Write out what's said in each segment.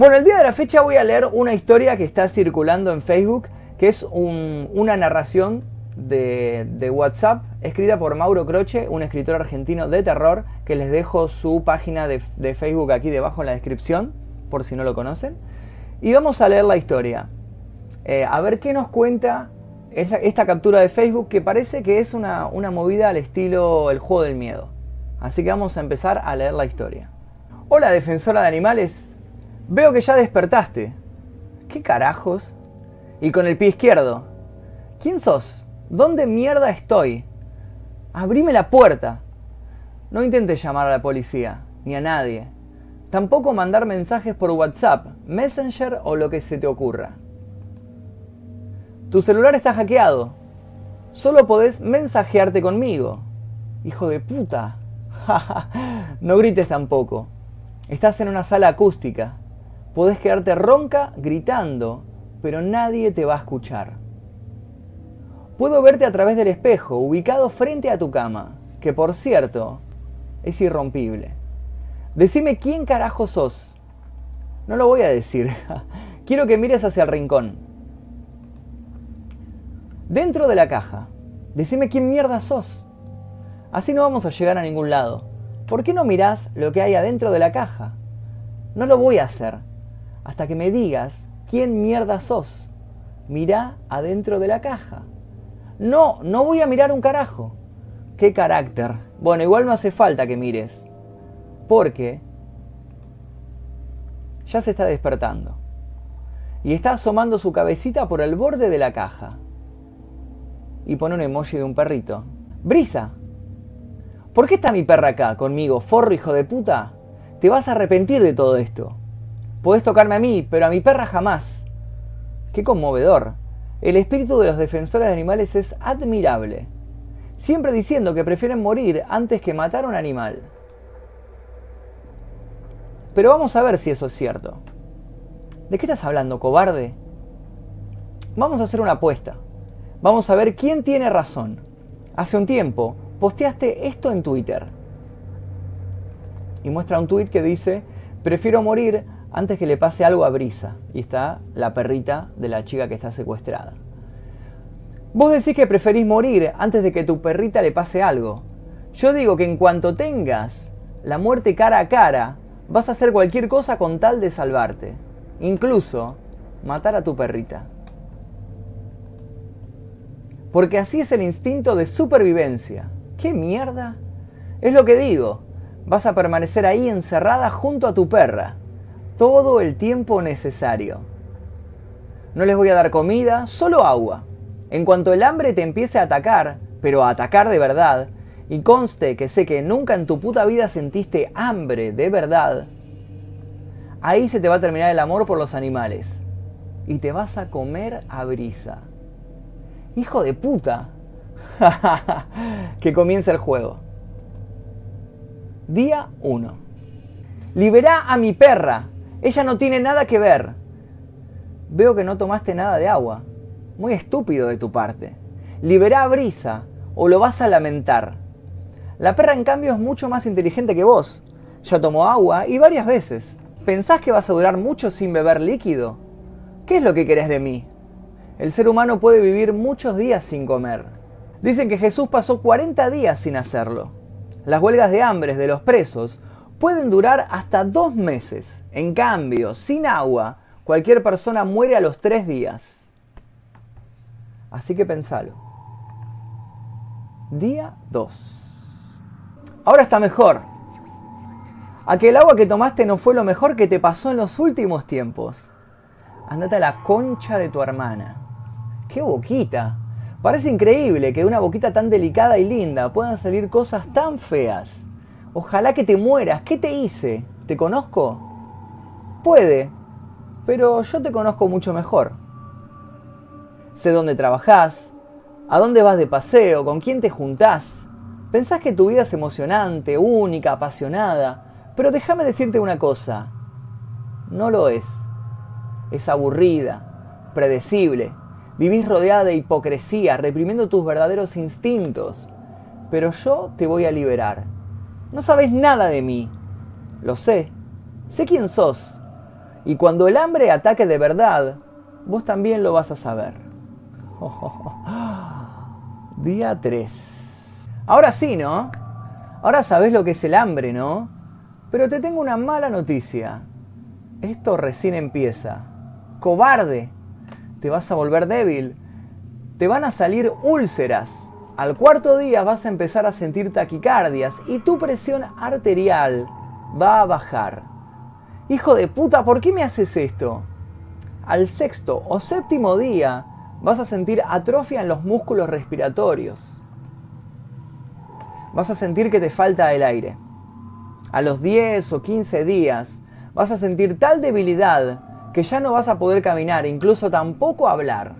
Bueno, el día de la fecha voy a leer una historia que está circulando en Facebook, que es una narración de, WhatsApp escrita por Mauro Croce, un escritor argentino de terror, que les dejo su página de, Facebook aquí debajo en la descripción, por si no lo conocen. Y vamos a leer la historia. Eh, a ver qué nos cuenta esta, captura de Facebook, que parece que es una, una movida al estilo el juego del miedo. Así que vamos a empezar a leer la historia. Hola defensora de animales, veo que ya despertaste. ¿Qué carajos? Y con el pie izquierdo. ¿Quién sos? ¿Dónde mierda estoy? Abrime la puerta. No intentes llamar a la policía, ni a nadie. Tampoco mandar mensajes por WhatsApp, Messenger o lo que se te ocurra. Tu celular está hackeado. Solo podés mensajearte conmigo. Hijo de puta. no grites tampoco. Estás en una sala acústica. Podés quedarte ronca gritando, pero nadie te va a escuchar. Puedo verte a través del espejo, ubicado frente a tu cama, que por cierto, es irrompible. Decime quién carajo sos. No lo voy a decir. Quiero que mires hacia el rincón. Dentro de la caja. Decime quién mierda sos. Así no vamos a llegar a ningún lado. ¿Por qué no mirás lo que hay adentro de la caja? No lo voy a hacer. Hasta que me digas quién mierda sos. Mirá adentro de la caja. No, no voy a mirar un carajo. ¿Qué carácter? Bueno, igual no hace falta que mires. Porque ya se está despertando. Y está asomando su cabecita por el borde de la caja. Y pone un emoji de un perrito. Brisa. ¿Por qué está mi perra acá conmigo, forro hijo de puta? Te vas a arrepentir de todo esto. Podés tocarme a mí, pero a mi perra jamás. Qué conmovedor. El espíritu de los defensores de animales es admirable, siempre diciendo que prefieren morir antes que matar a un animal. Pero vamos a ver si eso es cierto. ¿De qué estás hablando, cobarde? Vamos a hacer una apuesta. Vamos a ver quién tiene razón. Hace un tiempo posteaste esto en Twitter. Y muestra un tweet que dice, prefiero morir antes que le pase algo a Brisa. Y está la perrita de la chica que está secuestrada. Vos decís que preferís morir antes de que tu perrita le pase algo. Yo digo que en cuanto tengas la muerte cara a cara, vas a hacer cualquier cosa con tal de salvarte. Incluso matar a tu perrita. Porque así es el instinto de supervivencia. ¿Qué mierda? Es lo que digo. Vas a permanecer ahí encerrada junto a tu perra todo el tiempo necesario. No les voy a dar comida, solo agua. En cuanto el hambre te empiece a atacar, pero a atacar de verdad, y conste que sé que nunca en tu puta vida sentiste hambre de verdad, ahí se te va a terminar el amor por los animales. Y te vas a comer a brisa. Hijo de puta. que comience el juego. Día 1. Liberá a mi perra. Ella no tiene nada que ver. Veo que no tomaste nada de agua. Muy estúpido de tu parte. Liberá a Brisa o lo vas a lamentar. La perra en cambio es mucho más inteligente que vos. Ya tomó agua y varias veces. ¿Pensás que vas a durar mucho sin beber líquido? ¿Qué es lo que querés de mí? El ser humano puede vivir muchos días sin comer. Dicen que Jesús pasó 40 días sin hacerlo. Las huelgas de hambre de los presos pueden durar hasta dos meses. En cambio, sin agua, cualquier persona muere a los tres días. Así que pensalo. Día 2. Ahora está mejor. A que el agua que tomaste no fue lo mejor que te pasó en los últimos tiempos. Andate a la concha de tu hermana. ¡Qué boquita! Parece increíble que de una boquita tan delicada y linda puedan salir cosas tan feas. Ojalá que te mueras. ¿Qué te hice? ¿Te conozco? Puede, pero yo te conozco mucho mejor. Sé dónde trabajás, a dónde vas de paseo, con quién te juntás. Pensás que tu vida es emocionante, única, apasionada, pero déjame decirte una cosa. No lo es. Es aburrida, predecible. Vivís rodeada de hipocresía, reprimiendo tus verdaderos instintos. Pero yo te voy a liberar no sabes nada de mí. Lo sé. Sé quién sos. Y cuando el hambre ataque de verdad, vos también lo vas a saber. Día 3. Ahora sí, ¿no? Ahora sabés lo que es el hambre, ¿no? Pero te tengo una mala noticia. Esto recién empieza. Cobarde. Te vas a volver débil. Te van a salir úlceras. Al cuarto día vas a empezar a sentir taquicardias y tu presión arterial va a bajar. Hijo de puta, ¿por qué me haces esto? Al sexto o séptimo día vas a sentir atrofia en los músculos respiratorios. Vas a sentir que te falta el aire. A los 10 o 15 días vas a sentir tal debilidad que ya no vas a poder caminar, incluso tampoco hablar.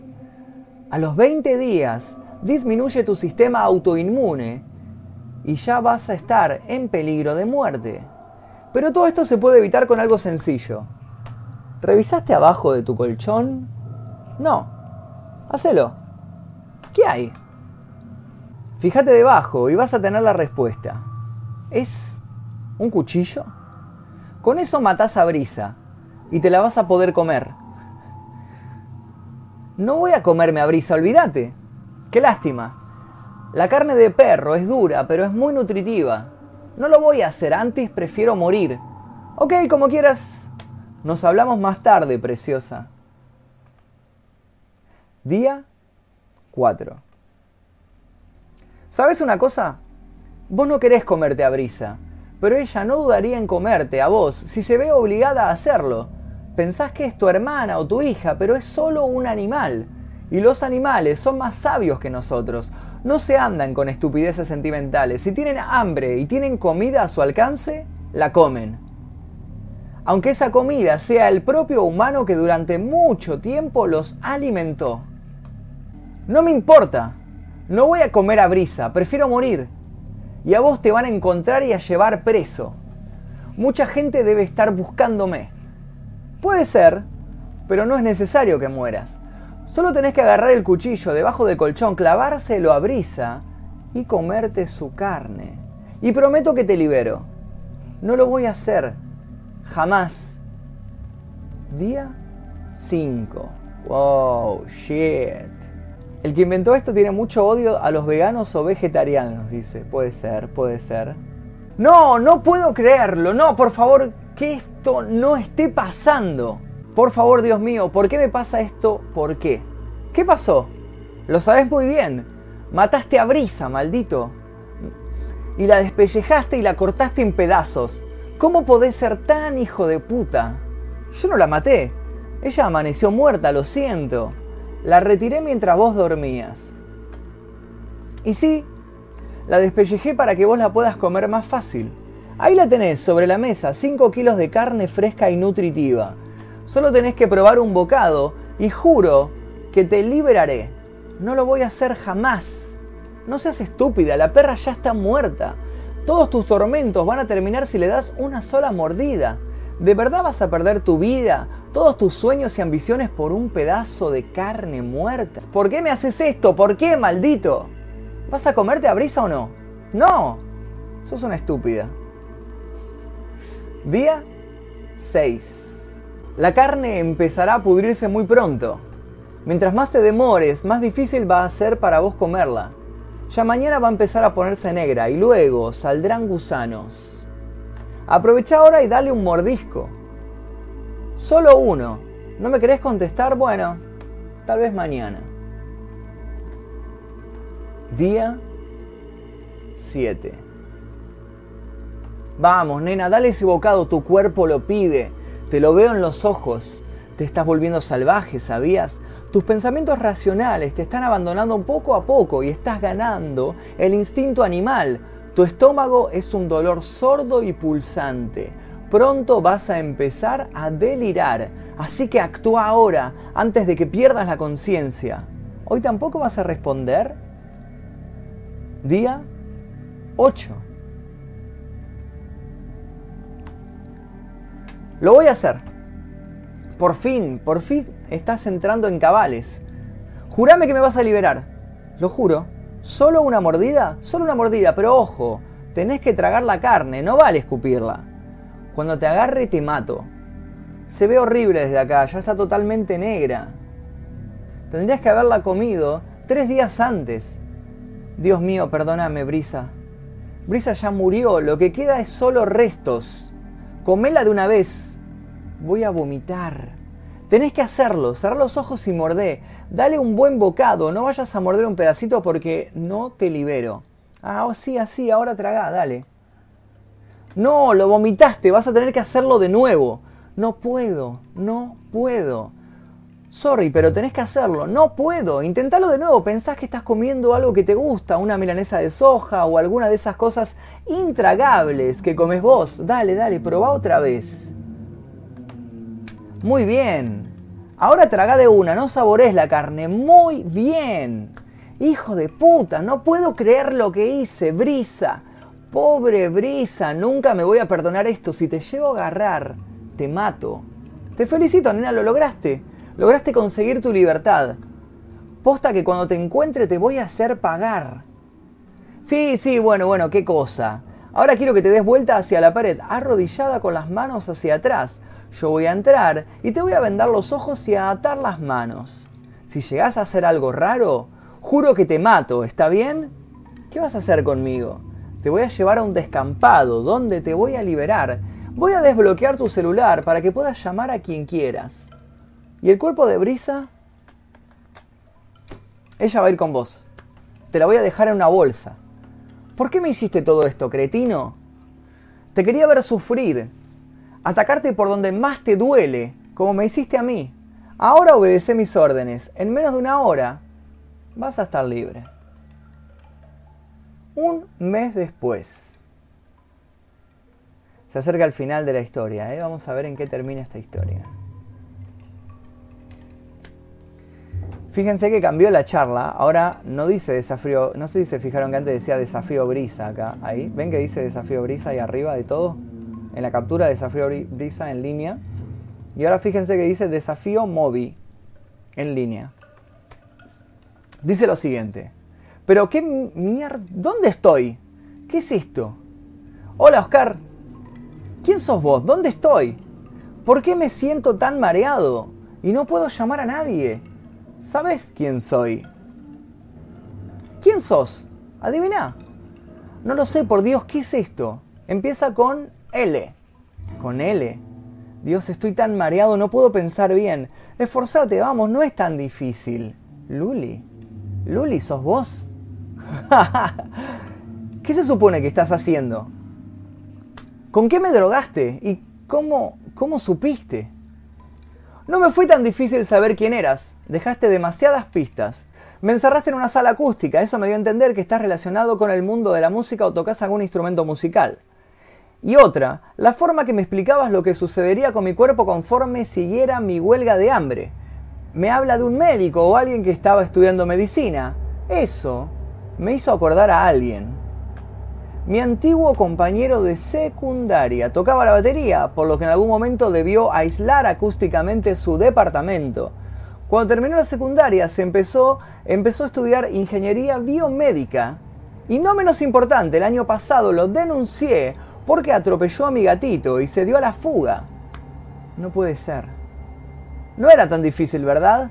A los 20 días disminuye tu sistema autoinmune y ya vas a estar en peligro de muerte. Pero todo esto se puede evitar con algo sencillo. ¿Revisaste abajo de tu colchón? No. Hacelo. ¿Qué hay? Fíjate debajo y vas a tener la respuesta. ¿Es un cuchillo? Con eso matás a brisa y te la vas a poder comer. No voy a comerme a brisa, olvídate. Qué lástima. La carne de perro es dura, pero es muy nutritiva. No lo voy a hacer antes, prefiero morir. Ok, como quieras. Nos hablamos más tarde, preciosa. Día 4. ¿Sabes una cosa? Vos no querés comerte a brisa pero ella no dudaría en comerte a vos si se ve obligada a hacerlo. Pensás que es tu hermana o tu hija, pero es solo un animal. Y los animales son más sabios que nosotros. No se andan con estupideces sentimentales. Si tienen hambre y tienen comida a su alcance, la comen. Aunque esa comida sea el propio humano que durante mucho tiempo los alimentó. No me importa. No voy a comer a brisa, prefiero morir y a vos te van a encontrar y a llevar preso. Mucha gente debe estar buscándome. Puede ser, pero no es necesario que mueras. Solo tenés que agarrar el cuchillo debajo del colchón, clavárselo a brisa y comerte su carne. Y prometo que te libero. No lo voy a hacer. Jamás. Día 5. Wow, shit. El que inventó esto tiene mucho odio a los veganos o vegetarianos, dice. Puede ser, puede ser. No, no puedo creerlo. No, por favor, que esto no esté pasando. Por favor, Dios mío, ¿por qué me pasa esto? ¿Por qué? ¿Qué pasó? Lo sabes muy bien. Mataste a Brisa, maldito. Y la despellejaste y la cortaste en pedazos. ¿Cómo podés ser tan hijo de puta? Yo no la maté. Ella amaneció muerta, lo siento. La retiré mientras vos dormías. Y sí, la despellejé para que vos la puedas comer más fácil. Ahí la tenés, sobre la mesa, 5 kilos de carne fresca y nutritiva. Solo tenés que probar un bocado y juro que te liberaré. No lo voy a hacer jamás. No seas estúpida, la perra ya está muerta. Todos tus tormentos van a terminar si le das una sola mordida. ¿De verdad vas a perder tu vida, todos tus sueños y ambiciones por un pedazo de carne muerta? ¿Por qué me haces esto? ¿Por qué, maldito? ¿Vas a comerte a brisa o no? No. Sos una estúpida. Día 6. La carne empezará a pudrirse muy pronto. Mientras más te demores, más difícil va a ser para vos comerla. Ya mañana va a empezar a ponerse negra y luego saldrán gusanos. Aprovecha ahora y dale un mordisco. Solo uno. ¿No me querés contestar? Bueno, tal vez mañana. Día 7. Vamos, nena, dale ese bocado, tu cuerpo lo pide. Te lo veo en los ojos. Te estás volviendo salvaje, ¿sabías? Tus pensamientos racionales te están abandonando poco a poco y estás ganando el instinto animal, tu estómago es un dolor sordo y pulsante. Pronto vas a empezar a delirar. Así que actúa ahora, antes de que pierdas la conciencia. ¿Hoy tampoco vas a responder? Día 8. Lo voy a hacer. Por fin, por fin estás entrando en cabales. Jurame que me vas a liberar. Lo juro. ¿Solo una mordida? Solo una mordida, pero ojo, tenés que tragar la carne, no vale escupirla. Cuando te agarre te mato. Se ve horrible desde acá, ya está totalmente negra. Tendrías que haberla comido tres días antes. Dios mío, perdóname, Brisa. Brisa ya murió, lo que queda es solo restos. Comela de una vez. Voy a vomitar. Tenés que hacerlo, cerrar los ojos y mordé. Dale un buen bocado, no vayas a morder un pedacito porque no te libero. Ah, oh, sí, así, ahora tragá, dale. No, lo vomitaste, vas a tener que hacerlo de nuevo. No puedo, no puedo. Sorry, pero tenés que hacerlo. No puedo. Intentalo de nuevo. Pensás que estás comiendo algo que te gusta, una milanesa de soja o alguna de esas cosas intragables que comes vos. Dale, dale, probá otra vez. Muy bien. Ahora traga de una, no sabores la carne. Muy bien. Hijo de puta, no puedo creer lo que hice, Brisa. Pobre Brisa, nunca me voy a perdonar esto. Si te llevo a agarrar, te mato. Te felicito, nena, lo lograste. Lograste conseguir tu libertad. Posta que cuando te encuentre te voy a hacer pagar. Sí, sí, bueno, bueno, qué cosa. Ahora quiero que te des vuelta hacia la pared, arrodillada con las manos hacia atrás. Yo voy a entrar y te voy a vendar los ojos y a atar las manos. Si llegas a hacer algo raro, juro que te mato, ¿está bien? ¿Qué vas a hacer conmigo? Te voy a llevar a un descampado donde te voy a liberar. Voy a desbloquear tu celular para que puedas llamar a quien quieras. ¿Y el cuerpo de Brisa? Ella va a ir con vos. Te la voy a dejar en una bolsa. ¿Por qué me hiciste todo esto, cretino? Te quería ver sufrir, atacarte por donde más te duele, como me hiciste a mí. Ahora obedece mis órdenes. En menos de una hora vas a estar libre. Un mes después. Se acerca el final de la historia. ¿eh? Vamos a ver en qué termina esta historia. Fíjense que cambió la charla. Ahora no dice desafío. No sé si se fijaron que antes decía desafío brisa acá. Ahí. ¿Ven que dice desafío brisa ahí arriba de todo? en la captura desafío brisa en línea. Y ahora fíjense que dice desafío Mobi en línea. Dice lo siguiente. Pero qué mierda... ¿Dónde estoy? ¿Qué es esto? Hola Oscar. ¿Quién sos vos? ¿Dónde estoy? ¿Por qué me siento tan mareado? Y no puedo llamar a nadie. ¿Sabes quién soy? ¿Quién sos? Adivina. No lo sé, por Dios, ¿qué es esto? Empieza con L. Con L. Dios, estoy tan mareado, no puedo pensar bien. Esforzate, vamos, no es tan difícil. Luli. Luli, ¿sos vos? ¿Qué se supone que estás haciendo? ¿Con qué me drogaste? ¿Y cómo, cómo supiste? No me fue tan difícil saber quién eras. Dejaste demasiadas pistas. Me encerraste en una sala acústica. Eso me dio a entender que estás relacionado con el mundo de la música o tocas algún instrumento musical. Y otra, la forma que me explicabas lo que sucedería con mi cuerpo conforme siguiera mi huelga de hambre. Me habla de un médico o alguien que estaba estudiando medicina. Eso me hizo acordar a alguien. Mi antiguo compañero de secundaria tocaba la batería, por lo que en algún momento debió aislar acústicamente su departamento. Cuando terminó la secundaria se empezó, empezó a estudiar ingeniería biomédica. Y no menos importante, el año pasado lo denuncié porque atropelló a mi gatito y se dio a la fuga. No puede ser. No era tan difícil, ¿verdad?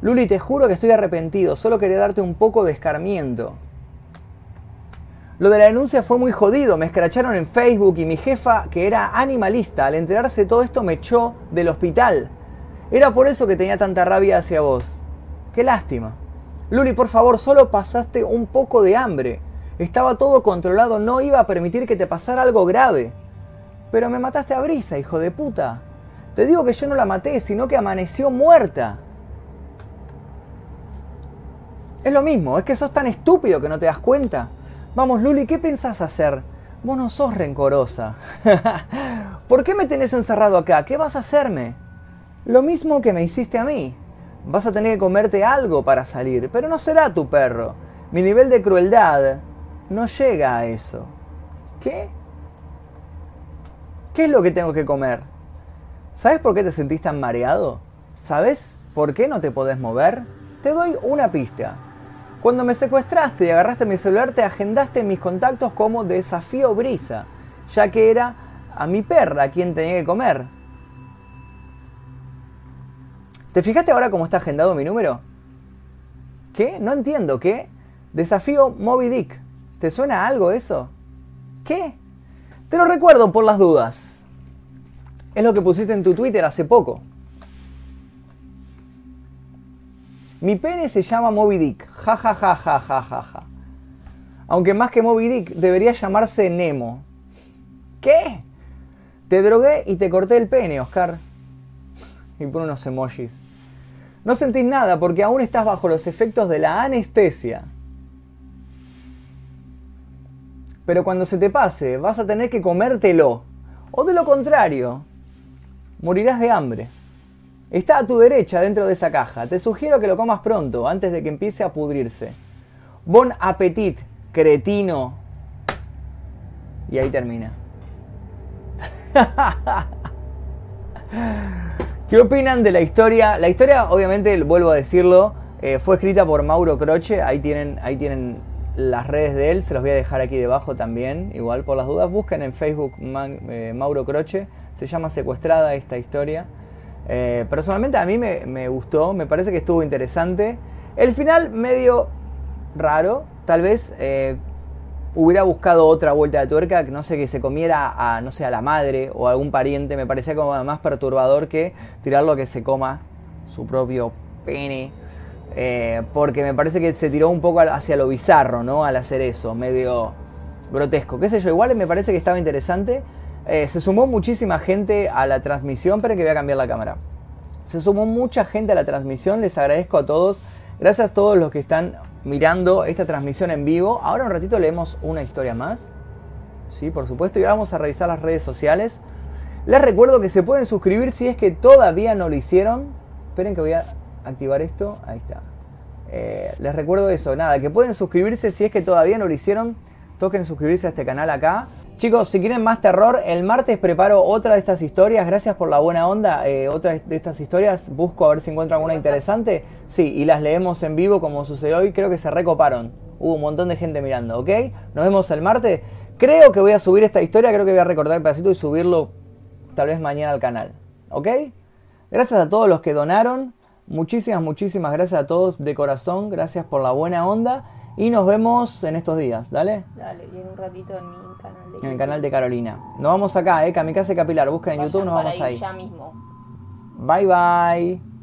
Luli, te juro que estoy arrepentido, solo quería darte un poco de escarmiento. Lo de la denuncia fue muy jodido, me escracharon en Facebook y mi jefa, que era animalista, al enterarse de todo esto me echó del hospital. Era por eso que tenía tanta rabia hacia vos. Qué lástima. Luli, por favor, solo pasaste un poco de hambre. Estaba todo controlado, no iba a permitir que te pasara algo grave. Pero me mataste a Brisa, hijo de puta. Te digo que yo no la maté, sino que amaneció muerta. Es lo mismo, es que sos tan estúpido que no te das cuenta. Vamos, Luli, ¿qué pensás hacer? Vos no sos rencorosa. ¿Por qué me tenés encerrado acá? ¿Qué vas a hacerme? Lo mismo que me hiciste a mí. Vas a tener que comerte algo para salir, pero no será tu perro. Mi nivel de crueldad no llega a eso. ¿Qué? ¿Qué es lo que tengo que comer? ¿Sabes por qué te sentís tan mareado? ¿Sabes por qué no te podés mover? Te doy una pista. Cuando me secuestraste y agarraste mi celular, te agendaste mis contactos como desafío brisa, ya que era a mi perra quien tenía que comer. ¿Te fijaste ahora cómo está agendado mi número? ¿Qué? No entiendo, ¿qué? Desafío Moby Dick. ¿Te suena algo eso? ¿Qué? Te lo recuerdo por las dudas. Es lo que pusiste en tu Twitter hace poco. Mi pene se llama Moby Dick. Ja ja ja ja ja ja ja. Aunque más que Moby Dick debería llamarse Nemo. ¿Qué? Te drogué y te corté el pene, Oscar. Y pone unos emojis. No sentís nada porque aún estás bajo los efectos de la anestesia. Pero cuando se te pase, vas a tener que comértelo. O de lo contrario, morirás de hambre. Está a tu derecha dentro de esa caja. Te sugiero que lo comas pronto, antes de que empiece a pudrirse. Bon appetit, cretino. Y ahí termina. ¿Qué opinan de la historia? La historia, obviamente, vuelvo a decirlo, eh, fue escrita por Mauro Croce. Ahí tienen, ahí tienen las redes de él, se los voy a dejar aquí debajo también, igual por las dudas. Busquen en Facebook eh, Mauro Croce, se llama Secuestrada esta historia. Eh, personalmente a mí me, gustó, me parece que estuvo interesante. El final medio raro, tal vez hubiera buscado otra vuelta de tuerca, no sé, que se comiera a, no sé, a la madre o a algún pariente, me parecía como más perturbador que tirarlo que se coma su propio pene. Eh, porque me parece que se tiró un poco hacia lo bizarro, ¿no? Al hacer eso, medio grotesco. Qué sé yo, igual me parece que estaba interesante. Eh, se sumó muchísima gente a la transmisión, pero que voy a cambiar la cámara. Se sumó mucha gente a la transmisión, les agradezco a todos. Gracias a todos los que están mirando esta transmisión en vivo. Ahora un ratito leemos una historia más. Sí, por supuesto. Y ahora vamos a revisar las redes sociales. Les recuerdo que se pueden suscribir si es que todavía no lo hicieron. Esperen que voy a activar esto. Ahí está. Eh, les recuerdo eso, nada, que pueden suscribirse si es que todavía no lo hicieron. Toquen suscribirse a este canal acá. Chicos, si quieren más terror, el martes preparo otra de estas historias. Gracias por la buena onda. Eh, otra de estas historias. Busco a ver si encuentro alguna interesante. Sí, y las leemos en vivo como sucedió hoy. Creo que se recoparon. Hubo un montón de gente mirando, ¿ok? Nos vemos el martes. Creo que voy a subir esta historia. Creo que voy a recordar el pedacito y subirlo tal vez mañana al canal. ¿Ok? Gracias a todos los que donaron. Muchísimas, muchísimas gracias a todos de corazón. Gracias por la buena onda. Y nos vemos en estos días, ¿dale? Dale, y en un ratito en mi canal de En el canal de Carolina. Nos vamos acá, eh, Kamikaze Capilar. Busca en YouTube, nos vamos ahí. Ya mismo. Bye bye.